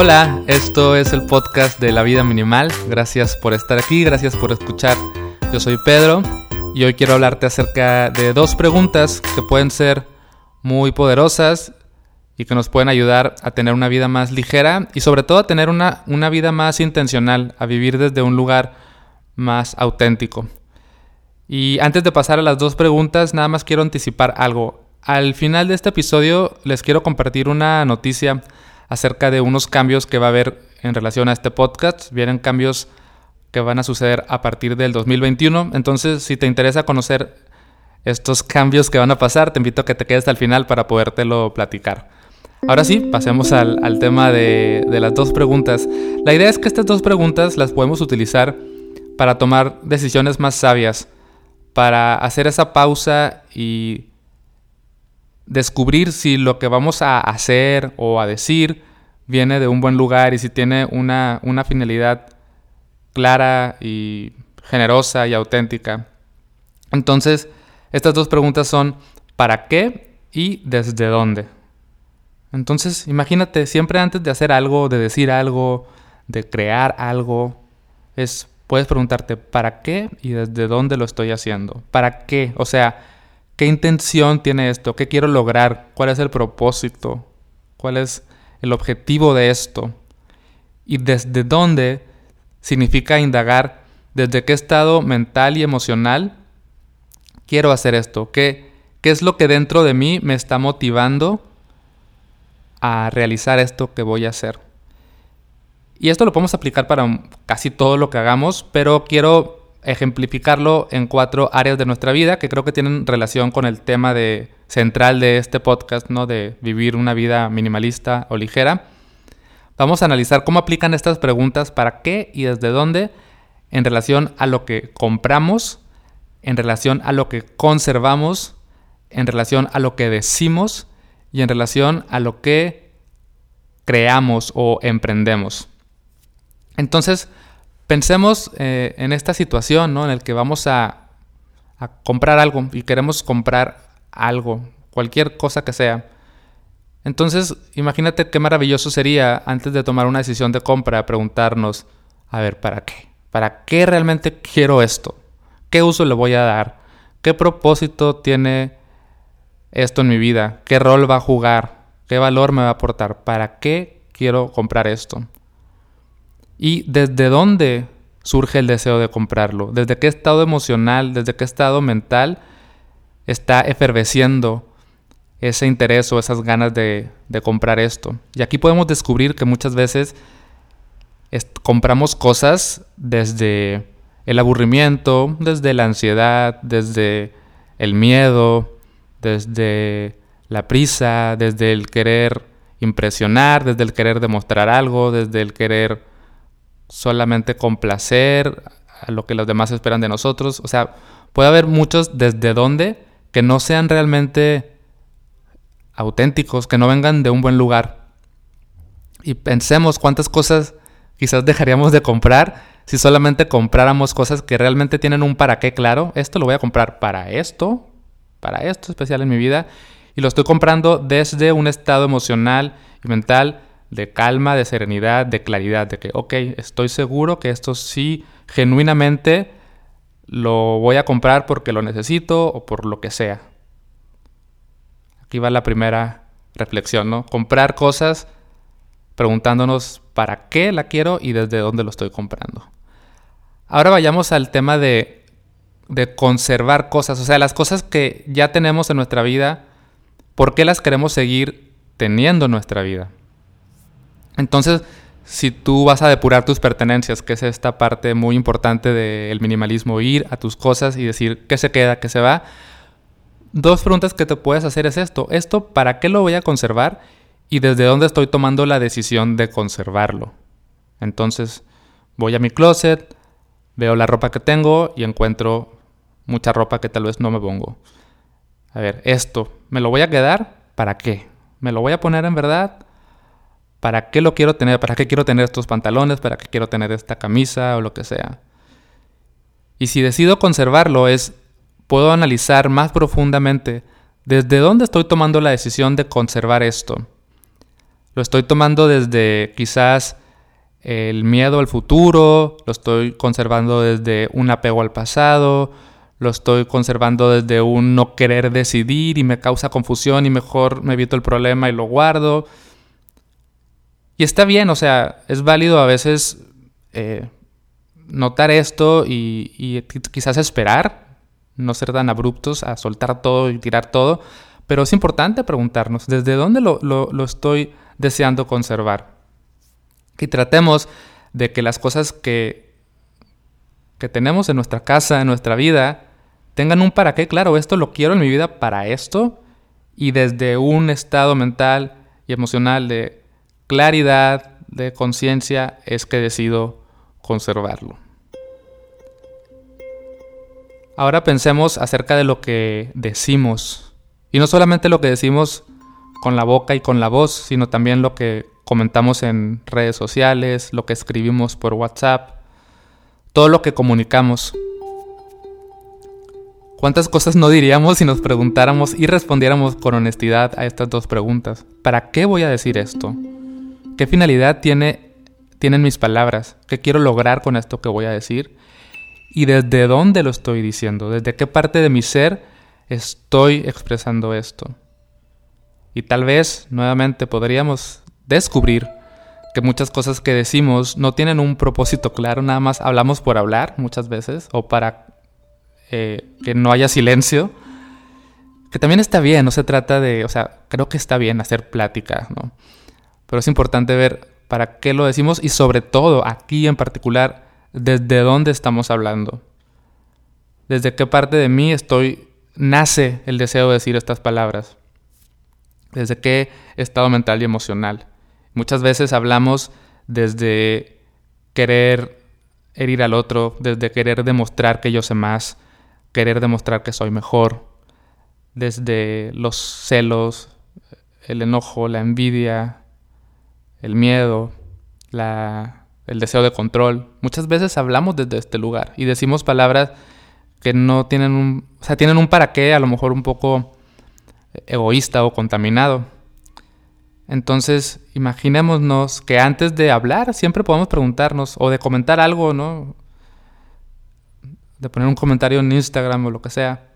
Hola, esto es el podcast de la vida minimal. Gracias por estar aquí, gracias por escuchar. Yo soy Pedro y hoy quiero hablarte acerca de dos preguntas que pueden ser muy poderosas y que nos pueden ayudar a tener una vida más ligera y sobre todo a tener una, una vida más intencional, a vivir desde un lugar más auténtico. Y antes de pasar a las dos preguntas, nada más quiero anticipar algo. Al final de este episodio les quiero compartir una noticia acerca de unos cambios que va a haber en relación a este podcast. Vienen cambios que van a suceder a partir del 2021. Entonces, si te interesa conocer estos cambios que van a pasar, te invito a que te quedes al final para podértelo platicar. Ahora sí, pasemos al, tema de, de las dos preguntas. La idea es que estas dos preguntas las podemos utilizar para tomar decisiones más sabias, para hacer esa pausa y descubrir si lo que vamos a hacer o a decir viene de un buen lugar y si tiene una, una finalidad clara y generosa y auténtica. Entonces, estas dos preguntas son ¿para qué y desde dónde? Entonces, imagínate, siempre antes de hacer algo, de decir algo, de crear algo, es puedes preguntarte ¿para qué y desde dónde lo estoy haciendo? ¿Para qué? O sea, ¿Qué intención tiene esto? ¿Qué quiero lograr? ¿Cuál es el propósito? ¿Cuál es el objetivo de esto? Y desde dónde significa indagar desde qué estado mental y emocional quiero hacer esto. ¿Qué, qué es lo que dentro de mí me está motivando a realizar esto que voy a hacer? Y esto lo podemos aplicar para casi todo lo que hagamos, pero quiero ejemplificarlo en cuatro áreas de nuestra vida que creo que tienen relación con el tema de, central de este podcast, ¿no? De vivir una vida minimalista o ligera. Vamos a analizar cómo aplican estas preguntas, para qué y desde dónde, en relación a lo que compramos, en relación a lo que conservamos, en relación a lo que decimos y en relación a lo que creamos o emprendemos. Entonces, Pensemos eh, en esta situación, ¿no? En el que vamos a, a comprar algo y queremos comprar algo, cualquier cosa que sea. Entonces, imagínate qué maravilloso sería antes de tomar una decisión de compra preguntarnos, a ver, ¿para qué? ¿Para qué realmente quiero esto? ¿Qué uso le voy a dar? ¿Qué propósito tiene esto en mi vida? ¿Qué rol va a jugar? ¿Qué valor me va a aportar? ¿Para qué quiero comprar esto? Y desde dónde surge el deseo de comprarlo, desde qué estado emocional, desde qué estado mental está eferveciendo ese interés o esas ganas de, comprar esto. Y aquí podemos descubrir que muchas veces compramos cosas desde el aburrimiento, desde la ansiedad, desde el miedo, desde la prisa, desde el querer impresionar, desde el querer demostrar algo, desde el querer solamente complacer a lo que los demás esperan de nosotros. O sea, puede haber muchos desde donde que no sean realmente auténticos, que no vengan de un buen lugar. Y pensemos cuántas cosas quizás dejaríamos de comprar si solamente compráramos cosas que realmente tienen un para qué claro. Esto lo voy a comprar para esto, para esto especial en mi vida. Y lo estoy comprando desde un estado emocional y mental de calma, de serenidad, de claridad, de que, ok, estoy seguro que esto sí, genuinamente, lo voy a comprar porque lo necesito o por lo que sea. Aquí va la primera reflexión, ¿no? Comprar cosas preguntándonos para qué la quiero y desde dónde lo estoy comprando. Ahora vayamos al tema de, de conservar cosas, o sea, las cosas que ya tenemos en nuestra vida, ¿por qué las queremos seguir teniendo en nuestra vida? Entonces, si tú vas a depurar tus pertenencias, que es esta parte muy importante del minimalismo, ir a tus cosas y decir qué se queda, qué se va, dos preguntas que te puedes hacer es esto. ¿Esto para qué lo voy a conservar? Y desde dónde estoy tomando la decisión de conservarlo. Entonces, voy a mi closet, veo la ropa que tengo y encuentro mucha ropa que tal vez no me pongo. A ver, esto, ¿me lo voy a quedar? ¿Para qué? ¿Me lo voy a poner en verdad? ¿Para qué lo quiero tener? ¿Para qué quiero tener estos pantalones? ¿Para qué quiero tener esta camisa o lo que sea? Y si decido conservarlo es, puedo analizar más profundamente desde dónde estoy tomando la decisión de conservar esto. lo estoy tomando desde quizás el miedo al futuro, lo estoy conservando desde un apego al pasado, lo estoy conservando desde un no querer decidir y me causa confusión y mejor me evito el problema y lo guardo. Y está bien, o sea, es válido a veces eh, notar esto y, quizás esperar, no ser tan abruptos a soltar todo y tirar todo, pero es importante preguntarnos, ¿desde dónde lo, estoy deseando conservar? Y tratemos de que las cosas que, que tenemos en nuestra casa, en nuestra vida, tengan un para qué. Claro, esto lo quiero en mi vida para esto. Y desde un estado mental y emocional de claridad, de conciencia, es que decido conservarlo. Ahora pensemos acerca de lo que decimos. Y no solamente lo que decimos con la boca y con la voz, sino también lo que comentamos en redes sociales, lo que escribimos por WhatsApp, todo lo que comunicamos. ¿Cuántas cosas no diríamos si nos preguntáramos y respondiéramos con honestidad a estas dos preguntas? ¿Para qué voy a decir esto? ¿Qué finalidad tiene, tienen mis palabras? ¿Qué quiero lograr con esto que voy a decir? ¿Y desde dónde lo estoy diciendo? ¿Desde qué parte de mi ser estoy expresando esto? Y tal vez, nuevamente, podríamos descubrir que muchas cosas que decimos no tienen un propósito claro, nada más hablamos por hablar muchas veces o para eh, que no haya silencio. Que también está bien, no se trata de, o sea, creo que está bien hacer plática, ¿no? Pero es importante ver para qué lo decimos y sobre todo aquí en particular, desde dónde estamos hablando. Desde qué parte de mí estoy, nace el deseo de decir estas palabras. Desde qué estado mental y emocional. Muchas veces hablamos desde querer herir al otro, desde querer demostrar que yo sé más, querer demostrar que soy mejor, desde los celos, el enojo, la envidia, el miedo, el deseo de control. Muchas veces hablamos desde este lugar y decimos palabras que no tienen un, o sea, tienen un para qué, a lo mejor un poco egoísta o contaminado. Entonces, imaginémonos que antes de hablar siempre podemos preguntarnos o de comentar algo, ¿no? De poner un comentario en Instagram o lo que sea.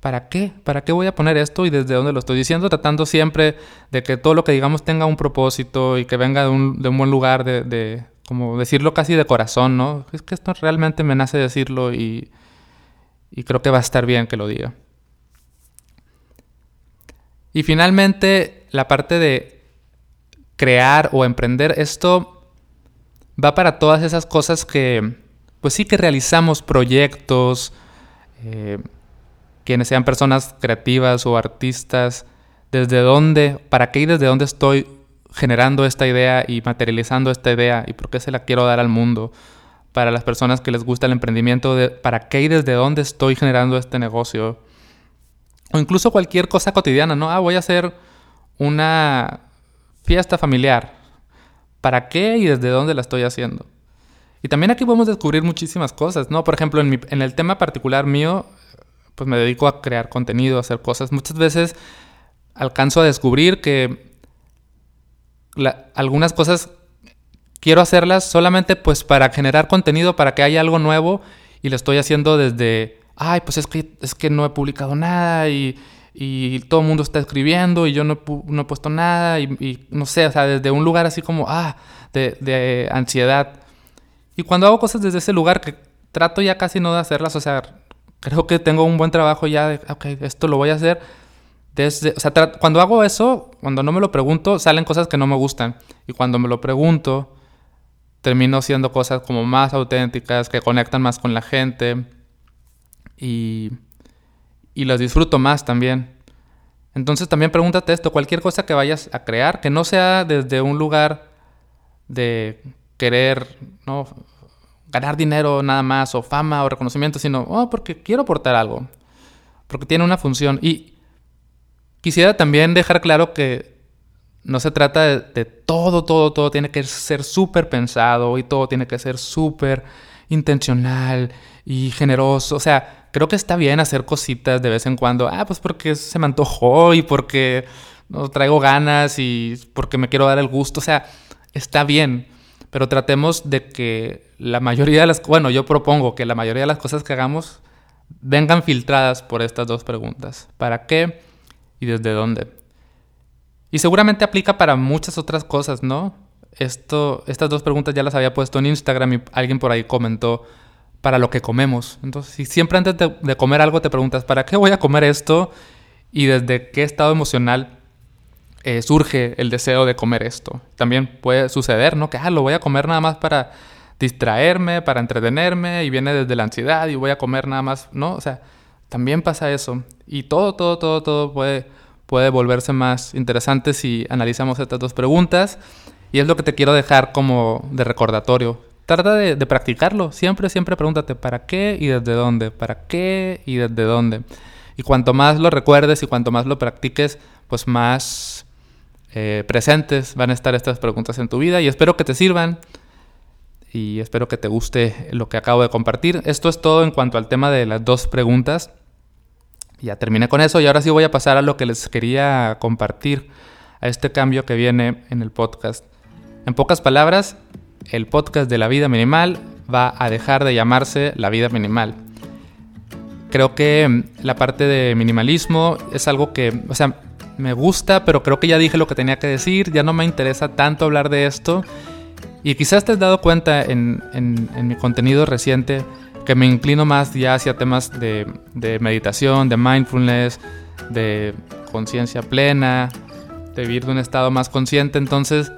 ¿Para qué? ¿Para qué voy a poner esto y desde dónde lo estoy diciendo? Tratando siempre de que todo lo que digamos tenga un propósito y que venga de un, buen lugar, de, de, como decirlo casi de corazón, ¿no? Es que esto realmente me nace decirlo y, y creo que va a estar bien que lo diga. Y finalmente, la parte de crear o emprender, esto va para todas esas cosas que, pues sí que realizamos proyectos, eh, quienes sean personas creativas o artistas, desde dónde, para qué y desde dónde estoy generando esta idea y materializando esta idea y por qué se la quiero dar al mundo. Para las personas que les gusta el emprendimiento, para qué y desde dónde estoy generando este negocio. O incluso cualquier cosa cotidiana, ¿no? Ah, voy a hacer una fiesta familiar. ¿Para qué y desde dónde la estoy haciendo? Y también aquí podemos descubrir muchísimas cosas, ¿no? Por ejemplo, en el tema particular mío, pues me dedico a crear contenido, a hacer cosas. Muchas veces alcanzo a descubrir que algunas cosas quiero hacerlas solamente pues para generar contenido, para que haya algo nuevo y lo estoy haciendo desde ay, pues es que, es que no he publicado nada y, todo el mundo está escribiendo y yo no, he puesto nada y, no sé, o sea, desde un lugar así como, ah, de, ansiedad. Y cuando hago cosas desde ese lugar que trato ya casi no de hacerlas, o sea, creo que tengo un buen trabajo ya de, ok, esto lo voy a hacer. Desde, o sea, cuando hago eso, cuando no me lo pregunto, salen cosas que no me gustan. Y cuando me lo pregunto, termino siendo cosas como más auténticas, que conectan más con la gente y, y las disfruto más también. Entonces también pregúntate esto, cualquier cosa que vayas a crear, que no sea desde un lugar de querer ¿no? Ganar dinero nada más, o fama o reconocimiento, sino oh, porque quiero aportar algo, porque tiene una función. Y quisiera también dejar claro que no se trata de, de todo, todo, todo tiene que ser súper pensado y todo tiene que ser súper intencional y generoso. O sea, creo que está bien hacer cositas de vez en cuando. Ah, pues porque se me antojó y porque no traigo ganas y porque me quiero dar el gusto. O sea, está bien, pero tratemos de que la mayoría de las, bueno, yo propongo que la mayoría de las cosas que hagamos vengan filtradas por estas dos preguntas. ¿Para qué y desde dónde? Y seguramente aplica para muchas otras cosas, ¿no? Esto, estas dos preguntas ya las había puesto en Instagram y alguien por ahí comentó para lo que comemos. Entonces, si siempre antes de, comer algo te preguntas, ¿para qué voy a comer esto? Y desde qué estado emocional eh, surge el deseo de comer esto. También puede suceder, ¿no? Que, ah, lo voy a comer nada más para distraerme, para entretenerme, y viene desde la ansiedad y voy a comer nada más, ¿no? O sea, también pasa eso. Y todo, todo, todo, todo puede, puede volverse más interesante si analizamos estas dos preguntas. Y es lo que te quiero dejar como de recordatorio. Trata de, de, practicarlo. Siempre, siempre pregúntate para qué y desde dónde. ¿Para qué y desde dónde? Y cuanto más lo recuerdes y cuanto más lo practiques, pues más eh, presentes van a estar estas preguntas en tu vida. Y espero que te sirvan. Y espero que te guste lo que acabo de compartir. Esto es todo en cuanto al tema de las dos preguntas. Ya terminé con eso y ahora sí voy a pasar a lo que les quería compartir, a este cambio que viene en el podcast. En pocas palabras, el podcast de la vida minimal va a dejar de llamarse la vida minimal. Creo que mm, la parte de minimalismo es algo que, o sea, me gusta, pero creo que ya dije lo que tenía que decir, ya no me interesa tanto hablar de esto. Y quizás te has dado cuenta en, mi contenido reciente que me inclino más ya hacia temas de, de meditación, de mindfulness, de conciencia plena, de vivir de un estado más consciente. Entonces,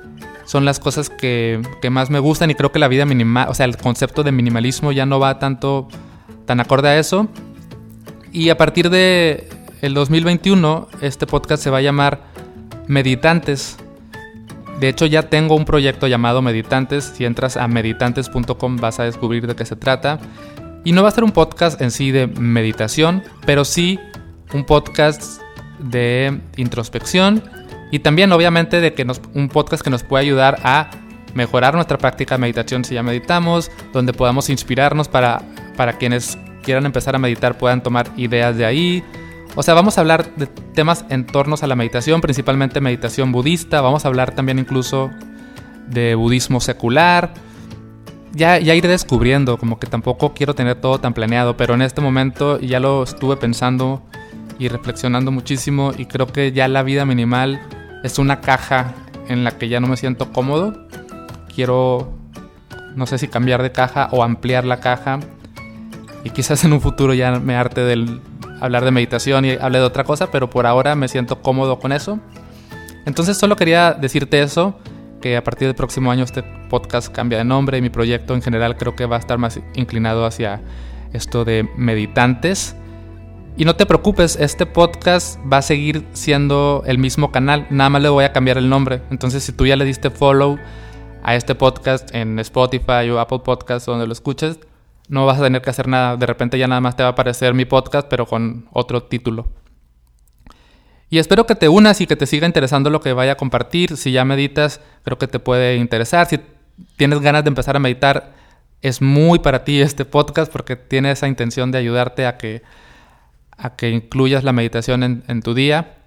son las cosas que, más me gustan y creo que la vida minimal, o sea, el concepto de minimalismo ya no va tanto tan acorde a eso. Y a partir de el 2021 este podcast se va a llamar Meditantes. De hecho ya tengo un proyecto llamado Meditantes. Si entras a meditantes.com vas a descubrir de qué se trata. Y no va a ser un podcast en sí de meditación, pero sí un podcast de introspección y también, obviamente, de que un podcast que nos puede ayudar a mejorar nuestra práctica de meditación si ya meditamos, donde podamos inspirarnos para, para quienes quieran empezar a meditar puedan tomar ideas de ahí. O sea, vamos a hablar de temas en torno a la meditación, principalmente meditación budista, vamos a hablar también incluso de budismo secular. Ya, ya iré descubriendo, como que tampoco quiero tener todo tan planeado, pero en este momento ya lo estuve pensando y reflexionando muchísimo y creo que ya la vida minimal es una caja en la que ya no me siento cómodo. Quiero, no sé si cambiar de caja o ampliar la caja. Y quizás en un futuro ya me arte del hablar de meditación y hable de otra cosa, pero por ahora me siento cómodo con eso. Entonces solo quería decirte eso, que a partir del próximo año este podcast cambia de nombre y mi proyecto en general creo que va a estar más inclinado hacia esto de meditantes. Y no te preocupes, este podcast va a seguir siendo el mismo canal, nada más le voy a cambiar el nombre. Entonces, si tú ya le diste follow a este podcast en Spotify o Apple Podcasts donde lo escuches, no vas a tener que hacer nada. De repente ya nada más te va a aparecer mi podcast, pero con otro título. Y espero que te unas y que te siga interesando lo que vaya a compartir. Si ya meditas, creo que te puede interesar. Si tienes ganas de empezar a meditar, es muy para ti este podcast porque tiene esa intención de ayudarte a que a que incluyas la meditación en, tu día,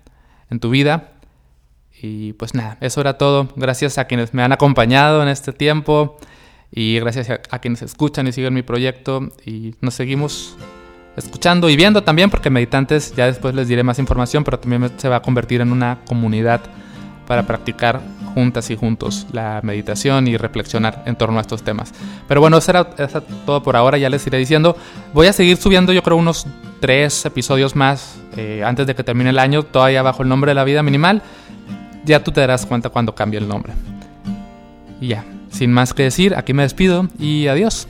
en tu vida. Y pues nada, eso era todo. Gracias a quienes me han acompañado en este tiempo y gracias a, quienes escuchan y siguen mi proyecto y nos seguimos escuchando y viendo también porque meditantes, ya después les diré más información, pero también se va a convertir en una comunidad para practicar juntas y juntos la meditación y reflexionar en torno a estos temas. Pero bueno, eso era, todo por ahora, ya les iré diciendo. Voy a seguir subiendo yo creo unos tres episodios más eh, antes de que termine el año, todavía bajo el nombre de la vida minimal. Ya tú te darás cuenta cuando cambie el nombre. Y ya, sin más que decir, aquí me despido y adiós.